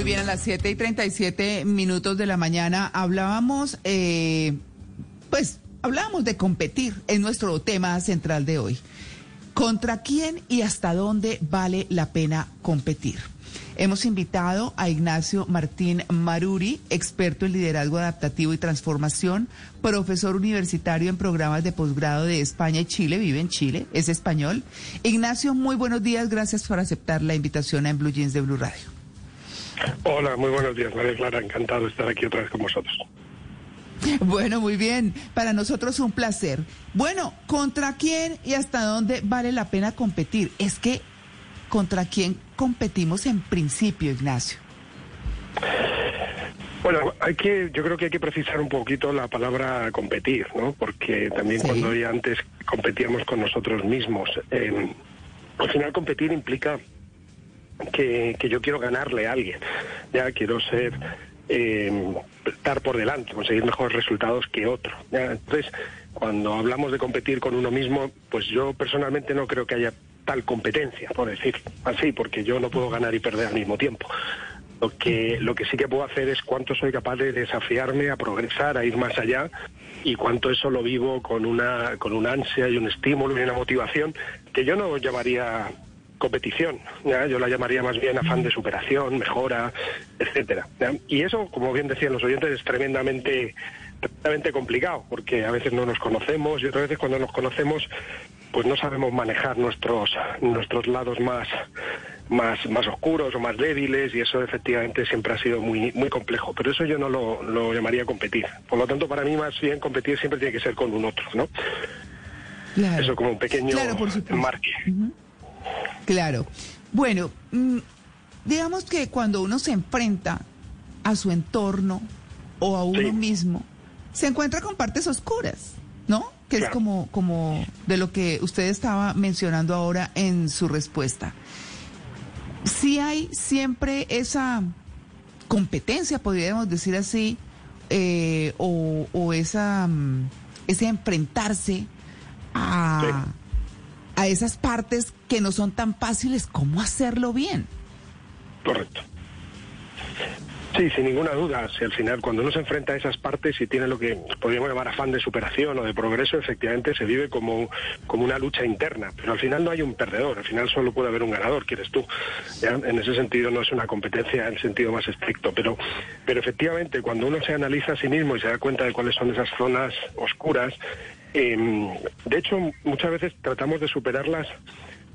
muy bien, a las 7 y 37 minutos de la mañana hablábamos, eh, pues hablábamos de competir, en nuestro tema central de hoy. ¿Contra quién y hasta dónde vale la pena competir? Hemos invitado a Ignacio Martín Maruri, experto en liderazgo adaptativo y transformación, profesor universitario en programas de posgrado de España y Chile, vive en Chile, es español. Ignacio, muy buenos días, gracias por aceptar la invitación a En Blue Jeans de Blue Radio. Hola, muy buenos días, María Clara, encantado de estar aquí otra vez con vosotros. Bueno, muy bien. Para nosotros un placer. Bueno, ¿contra quién y hasta dónde vale la pena competir? Es que, ¿contra quién competimos en principio, Ignacio? Bueno, hay que, yo creo que hay que precisar un poquito la palabra competir, ¿no? Porque también cuando ya antes competíamos con nosotros mismos, eh, al final competir implica que, que yo quiero ganarle a alguien, ya quiero ser eh, estar por delante, conseguir mejores resultados que otro. Entonces, cuando hablamos de competir con uno mismo, pues yo personalmente no creo que haya tal competencia, por decir así, porque yo no puedo ganar y perder al mismo tiempo. Lo que, lo que sí que puedo hacer es cuánto soy capaz de desafiarme a progresar, a ir más allá y cuánto eso lo vivo con una, con una ansia y un estímulo y una motivación que yo no llamaría competición. ¿ya? Yo la llamaría más bien afán de superación, mejora, etcétera. Y eso, como bien decían los oyentes, es tremendamente, tremendamente complicado, porque a veces no nos conocemos y otras veces cuando nos conocemos, pues no sabemos manejar nuestros, nuestros lados más, más, más oscuros o más débiles, y eso efectivamente siempre ha sido muy, muy complejo. Pero eso yo no lo, lo llamaría competir. Por lo tanto, para mí más bien competir siempre tiene que ser con un otro, ¿no? Eso como un pequeño marque. Claro. Bueno, mm, digamos que cuando uno se enfrenta a su entorno o a uno mismo, se encuentra con partes oscuras, ¿no? Que es como, como de lo que usted estaba mencionando ahora en su respuesta. Sí hay siempre esa competencia, podríamos decir así, eh, o, esa, mm, ese enfrentarse a a esas partes que no son tan fáciles, ¿cómo hacerlo bien? Correcto. Sí, sin ninguna duda. Si al final, cuando uno se enfrenta a esas partes y tiene lo que podríamos llamar afán de superación o de progreso, efectivamente se vive como, como una lucha interna. Pero al final no hay un perdedor, al final solo puede haber un ganador, que eres tú. En ese sentido no es una competencia en sentido más estricto. Pero, pero efectivamente, cuando uno se analiza a sí mismo y se da cuenta de cuáles son esas zonas oscuras, eh, de hecho, muchas veces tratamos de superarlas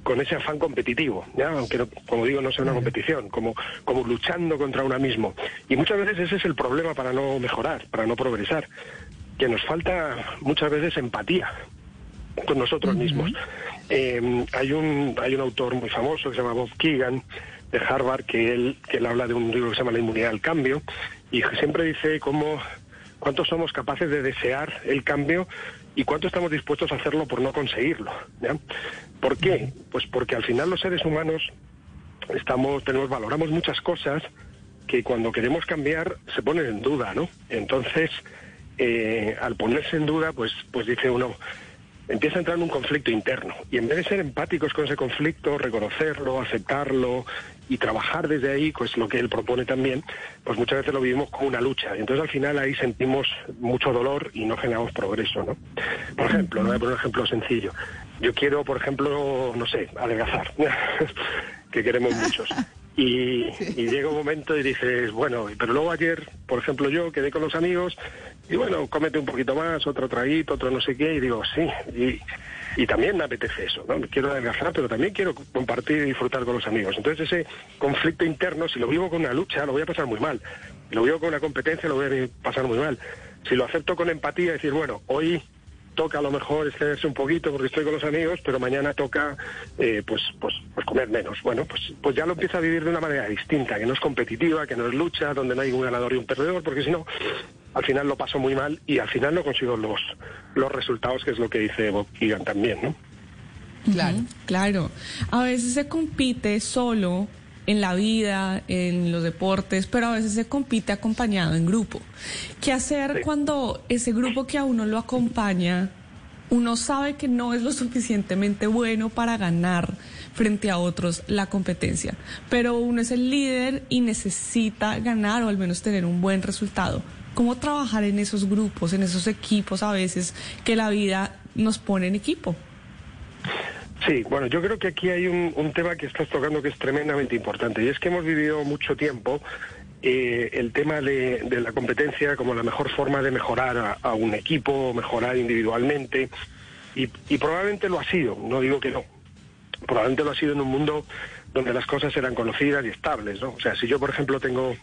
con ese afán competitivo, ¿ya? aunque como digo no sea una competición, como, como luchando contra uno mismo. Y muchas veces ese es el problema para no mejorar, para no progresar, que nos falta muchas veces empatía con nosotros mismos. Eh, hay, un, hay un autor muy famoso que se llama Bob Keegan de Harvard que él, que él habla de un libro que se llama La inmunidad al cambio y siempre dice cómo cuánto somos capaces de desear el cambio y cuánto estamos dispuestos a hacerlo por no conseguirlo. ¿ya? ¿Por qué? Pues porque al final los seres humanos estamos, tenemos, valoramos muchas cosas que cuando queremos cambiar se ponen en duda, ¿no? Entonces, eh, al ponerse en duda, pues, pues dice uno, empieza a entrar en un conflicto interno. Y en vez de ser empáticos con ese conflicto, reconocerlo, aceptarlo y trabajar desde ahí, pues lo que él propone también, pues muchas veces lo vivimos como una lucha. Y entonces al final ahí sentimos mucho dolor y no generamos progreso, ¿no? Por ejemplo, voy a poner un ejemplo sencillo. Yo quiero, por ejemplo, no sé, adelgazar, que queremos muchos. Y, llega un momento y dices, bueno, pero luego ayer, por ejemplo, yo quedé con los amigos y bueno, cómete un poquito más, otro traguito, otro no sé qué, y digo, sí, y, también me apetece eso, ¿no? Me quiero adelgazar, pero también quiero compartir y disfrutar con los amigos. Entonces ese conflicto interno, si lo vivo con una lucha, lo voy a pasar muy mal. Si lo vivo con una competencia, lo voy a pasar muy mal. Si lo acepto con empatía, decir, bueno, hoy toca a lo mejor excederse un poquito porque estoy con los amigos, pero mañana toca eh, pues, pues, pues comer menos. Bueno, pues, pues ya lo empieza a vivir de una manera distinta, que no es competitiva, que no es lucha, donde no hay un ganador y un perdedor, porque si no, al final lo paso muy mal y al final no consigo los, los resultados, que es lo que dice Bob Keegan también, ¿no? Claro, claro. A veces se compite solo en la vida, en los deportes, pero a veces se compite acompañado en grupo. ¿Qué hacer cuando ese grupo que a uno lo acompaña, uno sabe que no es lo suficientemente bueno para ganar, frente a otros la competencia. Pero uno es el líder y necesita ganar o al menos tener un buen resultado. ¿Cómo trabajar en esos grupos, en esos equipos a veces que la vida nos pone en equipo? Sí, bueno, yo creo que aquí hay un, tema que estás tocando que es tremendamente importante y es que hemos vivido mucho tiempo eh, el tema de, la competencia como la mejor forma de mejorar a, un equipo, mejorar individualmente y, probablemente lo ha sido, no digo que no, probablemente lo ha sido en un mundo donde las cosas eran conocidas y estables, ¿no? O sea, si yo por ejemplo tengo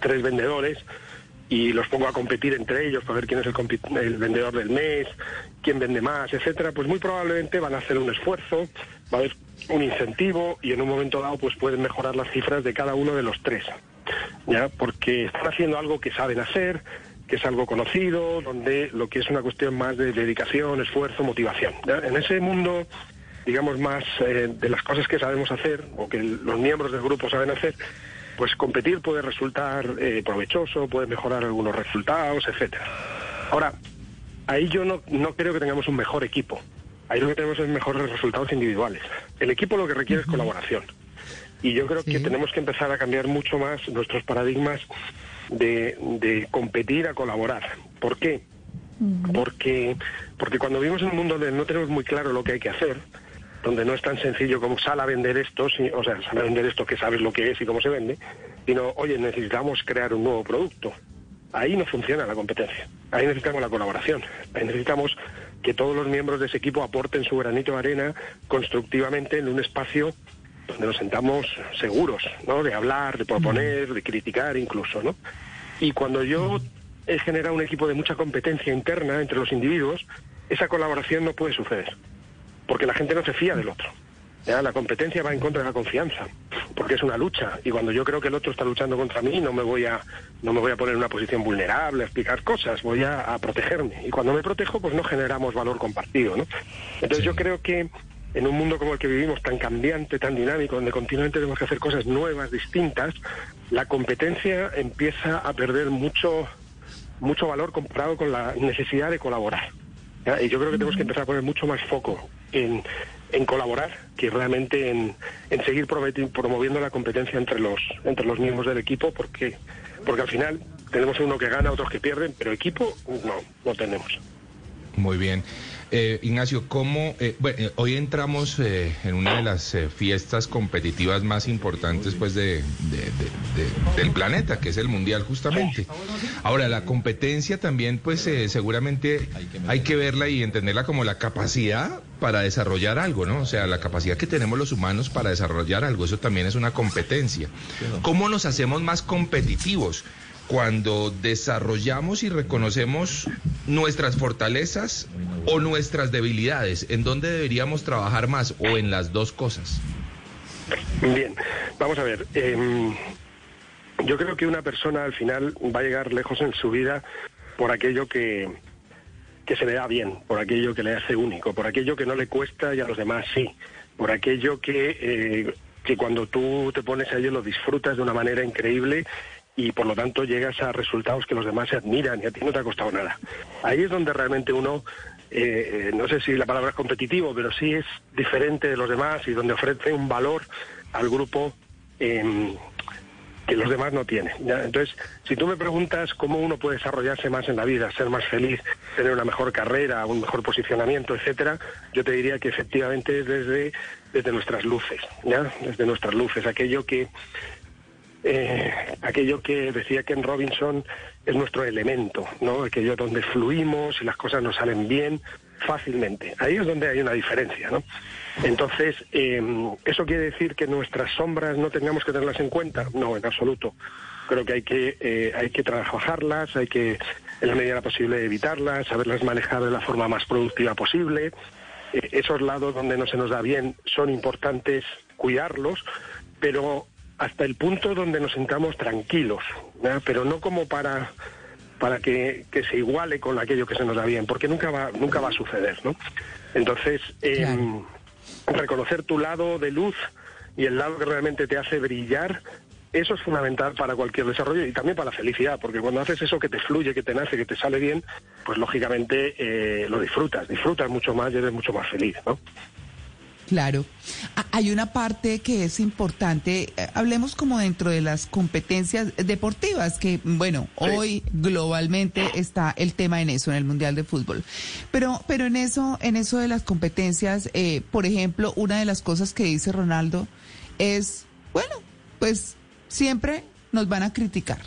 tres vendedores, y los pongo a competir entre ellos para ver quién es el, vendedor del mes, quién vende más, etcétera, pues muy probablemente van a hacer un esfuerzo, va a haber un incentivo y en un momento dado pues pueden mejorar las cifras de cada uno de los tres, ya porque están haciendo algo que saben hacer, que es algo conocido, donde lo que es una cuestión más de dedicación, esfuerzo, motivación. En ese mundo digamos más eh, de las cosas que sabemos hacer o que los miembros del grupo saben hacer, pues competir puede resultar eh, provechoso, puede mejorar algunos resultados, etcétera. Ahora, ahí yo no, no creo que tengamos un mejor equipo. Ahí lo que tenemos es mejores resultados individuales. El equipo lo que requiere es colaboración. Y yo creo que tenemos que empezar a cambiar mucho más nuestros paradigmas de, de competir a colaborar. ¿Por qué? Porque, porque cuando vivimos en un mundo donde no tenemos muy claro lo que hay que hacer, donde no es tan sencillo como sal a vender esto, o sea, sal a vender esto que sabes lo que es y cómo se vende, sino, oye, necesitamos crear un nuevo producto. Ahí no funciona la competencia, ahí necesitamos la colaboración, ahí necesitamos que todos los miembros de ese equipo aporten su granito de arena constructivamente en un espacio donde nos sentamos seguros, ¿no? De hablar, de proponer, de criticar incluso, ¿no? Y cuando yo he generado un equipo de mucha competencia interna entre los individuos, esa colaboración no puede suceder porque la gente no se fía del otro. La competencia va en contra de la confianza, porque es una lucha. Y cuando yo creo que el otro está luchando contra mí, no me voy a, no me voy a poner en una posición vulnerable, a explicar cosas, voy a, protegerme. Y cuando me protejo, pues no generamos valor compartido, ¿no? Entonces yo creo que en un mundo como el que vivimos, tan cambiante, tan dinámico, donde continuamente tenemos que hacer cosas nuevas, distintas, la competencia empieza a perder mucho, mucho valor comparado con la necesidad de colaborar. Y yo creo que tenemos que empezar a poner mucho más foco en, colaborar que realmente en, seguir promoviendo la competencia entre los, entre los miembros del equipo, porque, porque al final tenemos uno que gana, otros que pierden, pero equipo no, no tenemos. Muy bien. Eh, Ignacio, ¿cómo? Eh, bueno, eh, hoy entramos en una de las fiestas competitivas más importantes pues de, del planeta, que es el Mundial justamente. Ahora, la competencia también pues seguramente hay que verla y entenderla como la capacidad para desarrollar algo, ¿no? O sea, la capacidad que tenemos los humanos para desarrollar algo, eso también es una competencia. ¿Cómo nos hacemos más competitivos? Cuando desarrollamos y reconocemos nuestras fortalezas o nuestras debilidades? ¿En dónde deberíamos trabajar más o en las dos cosas? Bien, vamos a ver. Em, yo creo que una persona al final va a llegar lejos en su vida por aquello que, que se le da bien, por aquello que le hace único, por aquello que no le cuesta y a los demás sí, por aquello que, eh, que cuando tú te pones a ello lo disfrutas de una manera increíble y por lo tanto llegas a resultados que los demás se admiran y a ti no te ha costado nada. Ahí es donde realmente uno, eh, no sé si la palabra es competitivo, pero sí es diferente de los demás y donde ofrece un valor al grupo em, que los demás no tienen. Entonces, si tú me preguntas cómo uno puede desarrollarse más en la vida, ser más feliz, tener una mejor carrera, un mejor posicionamiento, etcétera, yo te diría que efectivamente es desde, desde nuestras luces, ¿ya? desde nuestras luces, aquello que eh, aquello que decía Ken Robinson es nuestro elemento, ¿no? Aquello donde fluimos y las cosas nos salen bien fácilmente. Ahí es donde hay una diferencia, ¿no? Entonces, em, ¿eso quiere decir que nuestras sombras no tengamos que tenerlas en cuenta? No, en absoluto. Creo que hay que, eh, hay que trabajarlas, hay que, en la medida posible, evitarlas, saberlas manejar de la forma más productiva posible. Eh, esos lados donde no se nos da bien son importantes cuidarlos, pero hasta el punto donde nos sentamos tranquilos, pero no como para para que, se iguale con aquello que se nos da bien, porque nunca va, nunca va a suceder, ¿no? Entonces, em, reconocer tu lado de luz y el lado que realmente te hace brillar, eso es fundamental para cualquier desarrollo y también para la felicidad, porque cuando haces eso que te fluye, que te nace, que te sale bien, pues lógicamente eh, lo disfrutas, disfrutas mucho más y eres mucho más feliz, ¿no? Claro. Hay una parte que es importante, eh, hablemos como dentro de las competencias deportivas, que bueno, hoy globalmente está el tema en eso, en el Mundial de Fútbol. Pero, pero en eso, en eso de las competencias, eh, por ejemplo, una de las cosas que dice Ronaldo es, bueno, pues siempre nos van a criticar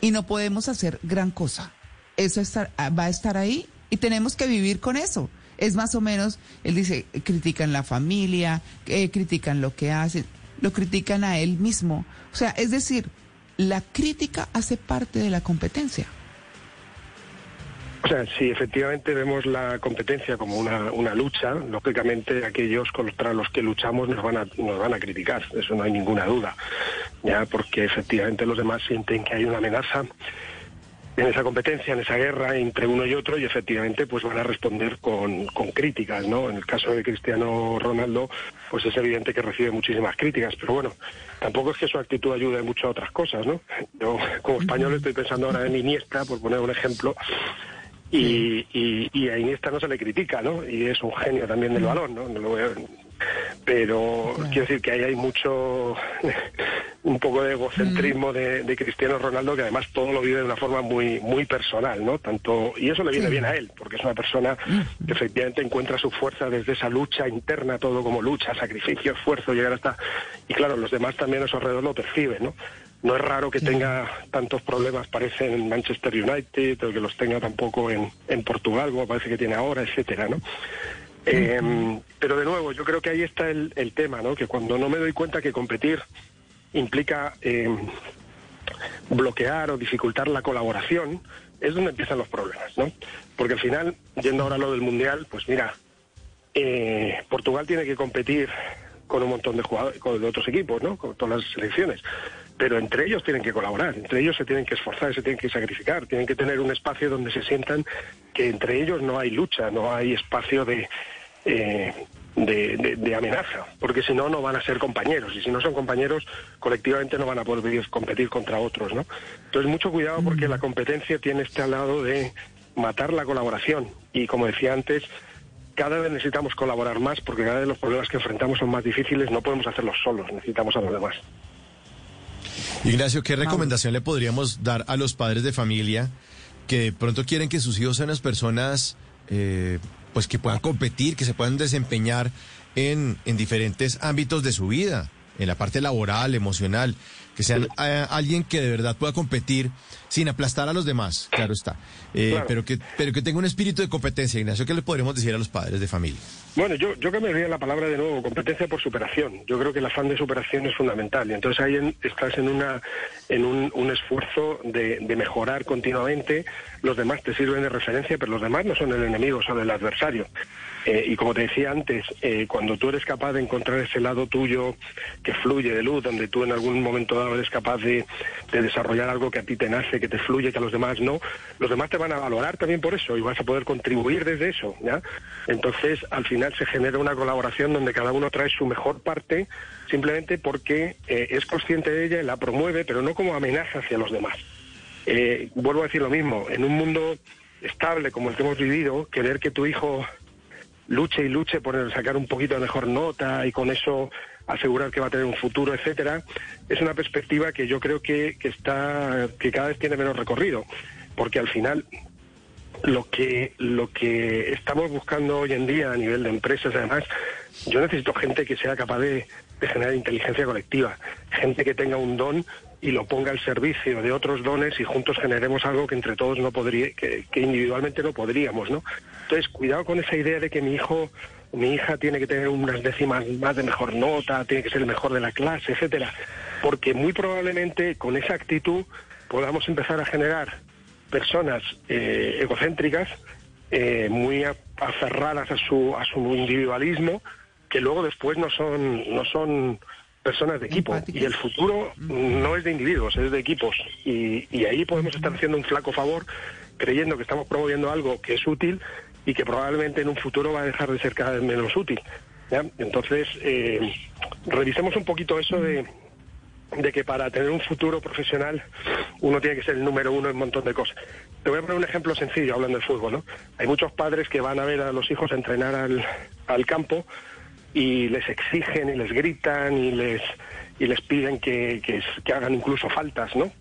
y no podemos hacer gran cosa. Eso va a estar ahí y tenemos que vivir con eso es más o menos, él dice, critican la familia, eh, critican lo que hacen, lo critican a él mismo. O sea, es decir, la crítica hace parte de la competencia. O sea, si efectivamente vemos la competencia como una, una lucha, lógicamente aquellos contra los que luchamos nos van a nos van a criticar, eso no hay ninguna duda, ya porque efectivamente los demás sienten que hay una amenaza en esa competencia, en esa guerra entre uno y otro y efectivamente pues van a responder con, con, críticas, ¿no? En el caso de Cristiano Ronaldo pues es evidente que recibe muchísimas críticas, pero bueno, tampoco es que su actitud ayude mucho a otras cosas, ¿no? Yo como español estoy pensando ahora en Iniesta, por poner un ejemplo, y, y, a Iniesta no se le critica, ¿no? Y es un genio también del balón, ¿no? no lo voy a, pero quiero decir que ahí hay mucho, un poco de egocentrismo mm. de, Cristiano Ronaldo, que además todo lo vive de una forma muy, muy personal, ¿no? Tanto, y eso le viene bien a él, porque es una persona mm. que efectivamente encuentra su fuerza desde esa lucha interna, todo como lucha, sacrificio, esfuerzo, llegar hasta, y claro, los demás también a su alrededor lo perciben, ¿no? No es raro que tenga tantos problemas, parece, en Manchester United, o que los tenga tampoco en, en Portugal, como parece que tiene ahora, etcétera, ¿no? Eh, pero de nuevo, yo creo que ahí está el, tema, ¿no? Que cuando no me doy cuenta que competir implica eh, bloquear o dificultar la colaboración, es donde empiezan los problemas, ¿no? Porque al final, yendo ahora a lo del Mundial, pues mira, eh, Portugal tiene que competir con un montón de jugadores, con otros equipos, ¿no? Con todas las selecciones. Pero entre ellos tienen que colaborar, entre ellos se tienen que esforzar, se tienen que sacrificar, tienen que tener un espacio donde se sientan que entre ellos no hay lucha, no hay espacio de, eh, de, amenaza, porque si no, no van a ser compañeros, y si no son compañeros, colectivamente no van a poder competir contra otros, ¿no? Entonces, mucho cuidado porque la competencia tiene este lado de matar la colaboración, y como decía antes, cada vez necesitamos colaborar más porque cada vez los problemas que enfrentamos son más difíciles, no podemos hacerlos solos, necesitamos a los demás. Ignacio, ¿qué recomendación le podríamos dar a los padres de familia que de pronto quieren que sus hijos sean las personas eh, pues que puedan competir, que se puedan desempeñar en, en diferentes ámbitos de su vida, en la parte laboral, emocional, que sean eh, alguien que de verdad pueda competir sin aplastar a los demás, claro está, eh, pero, que, pero que tenga un espíritu de competencia. Ignacio, ¿qué le podríamos decir a los padres de familia? Bueno, yo, yo cambiaría la palabra de nuevo, competencia por superación. Yo creo que el afán de superación es fundamental y entonces ahí estás en, una, en un, un esfuerzo de, de, mejorar continuamente. Los demás te sirven de referencia, pero los demás no son el enemigo, son el adversario. Eh, y como te decía antes, eh, cuando tú eres capaz de encontrar ese lado tuyo que fluye de luz, donde tú en algún momento dado eres capaz de, de desarrollar algo que a ti te nace, que te fluye, que a los demás no, los demás te van a valorar también por eso y vas a poder contribuir desde eso, ¿ya? Entonces, al final se genera una colaboración donde cada uno trae su mejor parte simplemente porque eh, es consciente de ella y la promueve, pero no como amenaza hacia los demás. vuelvo a decir lo mismo, en un mundo estable como el que hemos vivido, querer que tu hijo luche y luche por sacar un poquito de mejor nota y con eso asegurar que va a tener un futuro, etcétera, es una perspectiva que yo creo que, que está que cada vez tiene menos recorrido, porque al final lo que lo que estamos buscando hoy en día a nivel de empresas, además, yo necesito gente que sea capaz de, generar inteligencia colectiva, gente que tenga un don y lo ponga al servicio de otros dones y juntos generemos algo que entre todos no podría, que, individualmente no podríamos, ¿no? Entonces, cuidado con esa idea de que mi hijo mi hija tiene que tener unas décimas más de mejor nota, tiene que ser el mejor de la clase, etcétera, porque muy probablemente con esa actitud podamos empezar a generar personas eh, egocéntricas, eh, muy aferradas a su a su individualismo, que luego después no son no son personas de equipo. Y el futuro no es de individuos, es de equipos. Y, y ahí podemos estar haciendo un flaco favor creyendo que estamos promoviendo algo que es útil y que probablemente en un futuro va a dejar de ser cada vez menos útil. Entonces, eh, revisemos un poquito eso de, de que para tener un futuro profesional uno tiene que ser el número uno en un montón de cosas. Te voy a poner un ejemplo sencillo hablando de fútbol. ¿no? Hay muchos padres que van a ver a los hijos entrenar al, al campo y les exigen y les gritan y les y les piden que, que, hagan incluso faltas, ¿no?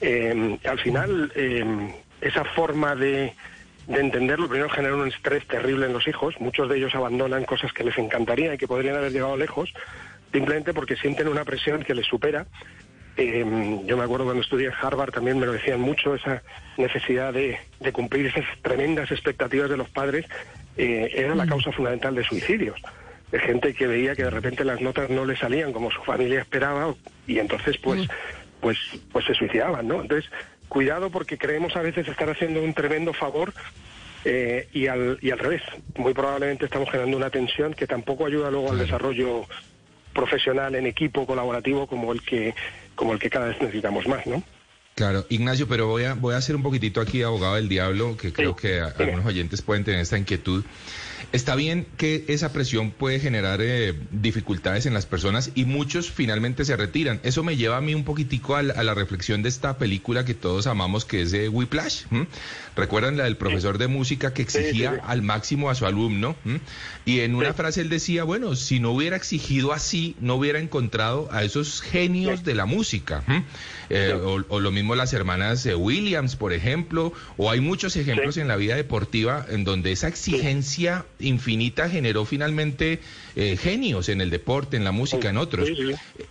Eh, al final, eh, esa forma de, de entenderlo primero genera un estrés terrible en los hijos. Muchos de ellos abandonan cosas que les encantaría y que podrían haber llegado lejos, simplemente porque sienten una presión que les supera. Eh, yo me acuerdo cuando estudié en Harvard también me lo decían mucho, esa necesidad de, de cumplir esas tremendas expectativas de los padres era la mm. causa fundamental de suicidios de gente que veía que de repente las notas no le salían como su familia esperaba y entonces pues pues pues se suicidaban, ¿no? Entonces, cuidado porque creemos a veces estar haciendo un tremendo favor eh, y, al, y al revés. Muy probablemente estamos generando una tensión que tampoco ayuda luego al desarrollo profesional en equipo colaborativo como el que como el que cada vez necesitamos más, ¿no? Claro, Ignacio, pero voy a voy a hacer un poquitito aquí abogado del diablo, que creo que algunos oyentes pueden tener esta inquietud. Está bien que esa presión puede generar eh, dificultades en las personas y muchos finalmente se retiran. Eso me lleva a mí un poquitico a la, reflexión de esta película que todos amamos, que es de Whiplash. ¿Recuerdan la del profesor de música que exigía al máximo a su alumno? Y en una frase él decía, bueno, si no hubiera exigido así, no hubiera encontrado a esos genios de la música. Eh, o, lo mismo las hermanas eh, Williams, por ejemplo, o hay muchos ejemplos en la vida deportiva en donde esa exigencia infinita generó finalmente eh, genios en el deporte, en la música, en otros.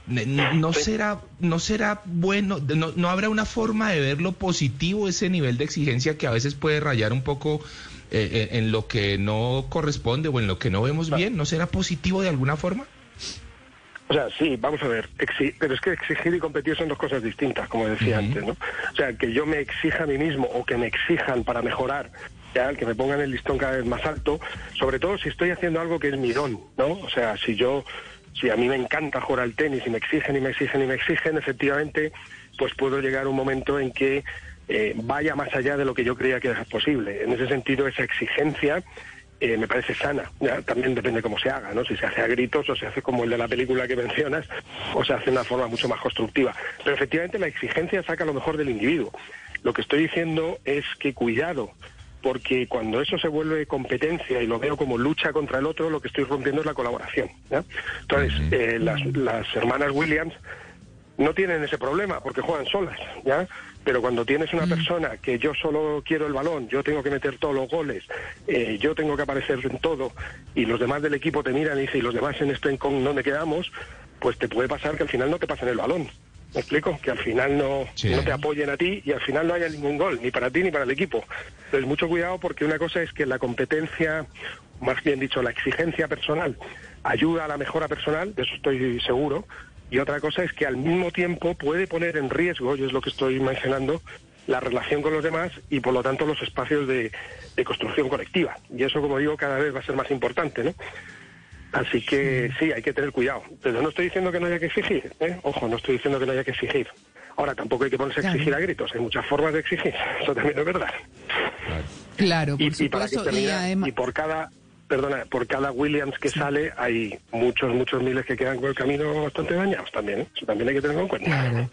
No, será, no será bueno, no, no habrá una forma de ver lo positivo ese nivel de exigencia que a veces puede rayar un poco en lo que no corresponde o en lo que no vemos bien. ¿No será positivo de alguna forma? O sea, sí, vamos a ver, pero es que exigir y competir son dos cosas distintas, como decía antes, ¿no? O sea, que yo me exija a mí mismo o que me exijan para mejorar, ya, que me pongan el listón cada vez más alto, sobre todo si estoy haciendo algo que es mi don, ¿no? O sea, si yo, si a mí me encanta jugar al tenis y me exigen y me exigen y me exigen, efectivamente, pues puedo llegar a un momento en que eh, vaya más allá de lo que yo creía que era posible. En ese sentido, esa exigencia eh, me parece sana. también depende cómo se haga, ¿no? Si se hace a gritos o se hace como el de la película que mencionas o se hace de una forma mucho más constructiva. Pero efectivamente la exigencia saca lo mejor del individuo. Lo que estoy diciendo es que cuidado, porque cuando eso se vuelve competencia y lo veo como lucha contra el otro, lo que estoy rompiendo es la colaboración. Entonces, eh, las, las hermanas Williams no tienen ese problema porque juegan solas, ¿ya? Pero cuando tienes una mm. persona que yo solo quiero el balón, yo tengo que meter todos los goles, eh, yo tengo que aparecer en todo, y los demás del equipo te miran y dicen, y los demás en este con donde quedamos, pues te puede pasar que al final no te pasen el balón. ¿Me explico? Que al final no, no te apoyen a ti y al final no haya ningún gol, ni para ti ni para el equipo. Entonces, mucho cuidado porque una cosa es que la competencia, más bien dicho, la exigencia personal, ayuda a la mejora personal, de eso estoy seguro, y otra cosa es que al mismo tiempo puede poner en riesgo, y es lo que estoy mencionando, la relación con los demás y por lo tanto los espacios de, construcción colectiva. Y eso, como digo, cada vez va a ser más importante, ¿no? Así que sí, hay que tener cuidado. Pero no estoy diciendo que no haya que exigir, ¿eh? Ojo, no estoy diciendo que no haya que exigir. Ahora, tampoco hay que ponerse a exigir a gritos, hay muchas formas de exigir, eso también es verdad. Claro, por y, para que y por cada perdona, por cada Williams que sale hay muchos, muchos miles que quedan con el camino bastante dañados también. ¿eh? Eso también hay que tenerlo en cuenta. Claro.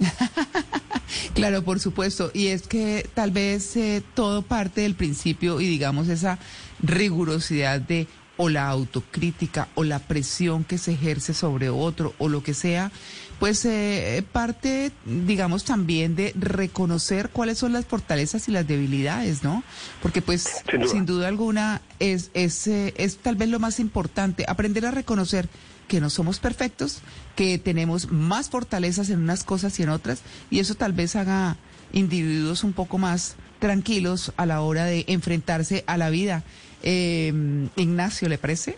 claro, por supuesto. Y es que tal vez eh, todo parte del principio y digamos esa rigurosidad de o la autocrítica o la presión que se ejerce sobre otro o lo que sea pues eh, parte, digamos, también de reconocer cuáles son las fortalezas y las debilidades, ¿no? Porque pues, sin duda, alguna, es, es, eh, es tal vez lo más importante, aprender a reconocer que no somos perfectos, que tenemos más fortalezas en unas cosas y en otras, y eso tal vez haga individuos un poco más tranquilos a la hora de enfrentarse a la vida. Eh, Ignacio, ¿le parece?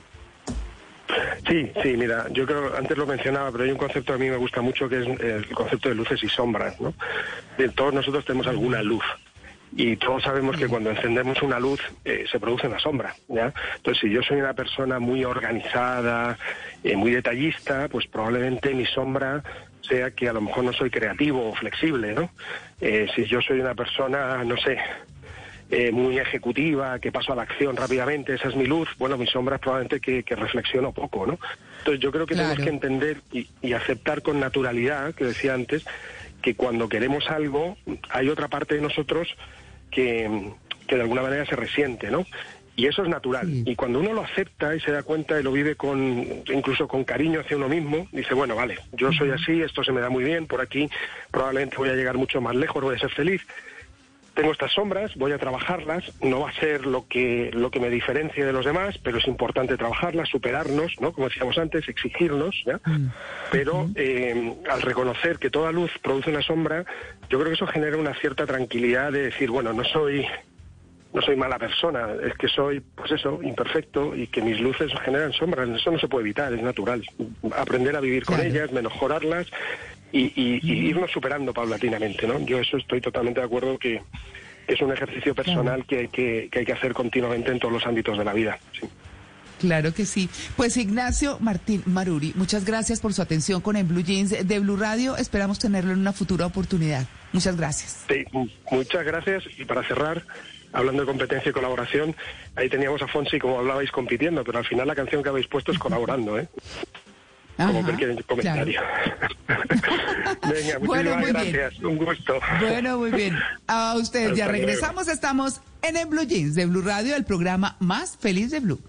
Sí, sí, mira, yo creo, antes lo mencionaba, pero hay un concepto que a mí me gusta mucho que es el concepto de luces y sombras, ¿no? todos nosotros tenemos alguna luz y todos sabemos que cuando encendemos una luz eh, se produce una sombra, ¿ya? Entonces, si yo soy una persona muy organizada, eh, muy detallista, pues probablemente mi sombra sea que a lo mejor no soy creativo o flexible, ¿no? Eh, si yo soy una persona, no sé, eh, muy ejecutiva, que paso a la acción rápidamente, esa es mi luz, bueno, mi sombra es probablemente que, que reflexiono poco, ¿no? Entonces yo creo que tenemos que entender y, aceptar con naturalidad, que decía antes, que cuando queremos algo hay otra parte de nosotros que, que de alguna manera se resiente, ¿no? Y eso es natural. Y cuando uno lo acepta y se da cuenta y lo vive con incluso con cariño hacia uno mismo, dice, bueno, vale, yo soy así, esto se me da muy bien, por aquí probablemente voy a llegar mucho más lejos, voy a ser feliz. Tengo estas sombras, voy a trabajarlas, no va a ser lo que, lo que me diferencie de los demás, pero es importante trabajarlas, superarnos, ¿no? Como decíamos antes, exigirnos, ¿ya? Mm. Pero eh, al reconocer que toda luz produce una sombra, yo creo que eso genera una cierta tranquilidad de decir, bueno, no soy no soy mala persona, es que soy, pues eso, imperfecto y que mis luces generan sombras. Eso no se puede evitar, es natural. Aprender a vivir con ellas, mejorarlas y, irnos superando paulatinamente, ¿no? Yo eso estoy totalmente de acuerdo que es un ejercicio personal que, que, hay que hacer continuamente en todos los ámbitos de la vida. Claro que sí. Pues Ignacio Martín Maruri, muchas gracias por su atención con En Blue Jeans de Blue Radio. Esperamos tenerlo en una futura oportunidad. Muchas gracias. Sí, muchas gracias. Y para cerrar, hablando de competencia y colaboración, ahí teníamos a Fonsi, como hablabais, compitiendo, pero al final la canción que habéis puesto es colaborando, ¿eh? Como cualquier comentario. Venga, muchísimas gracias. Un gusto. Bueno, muy bien. A ustedes ya regresamos. Estamos en el Blue Jeans de Blue Radio, el programa más feliz de Blue.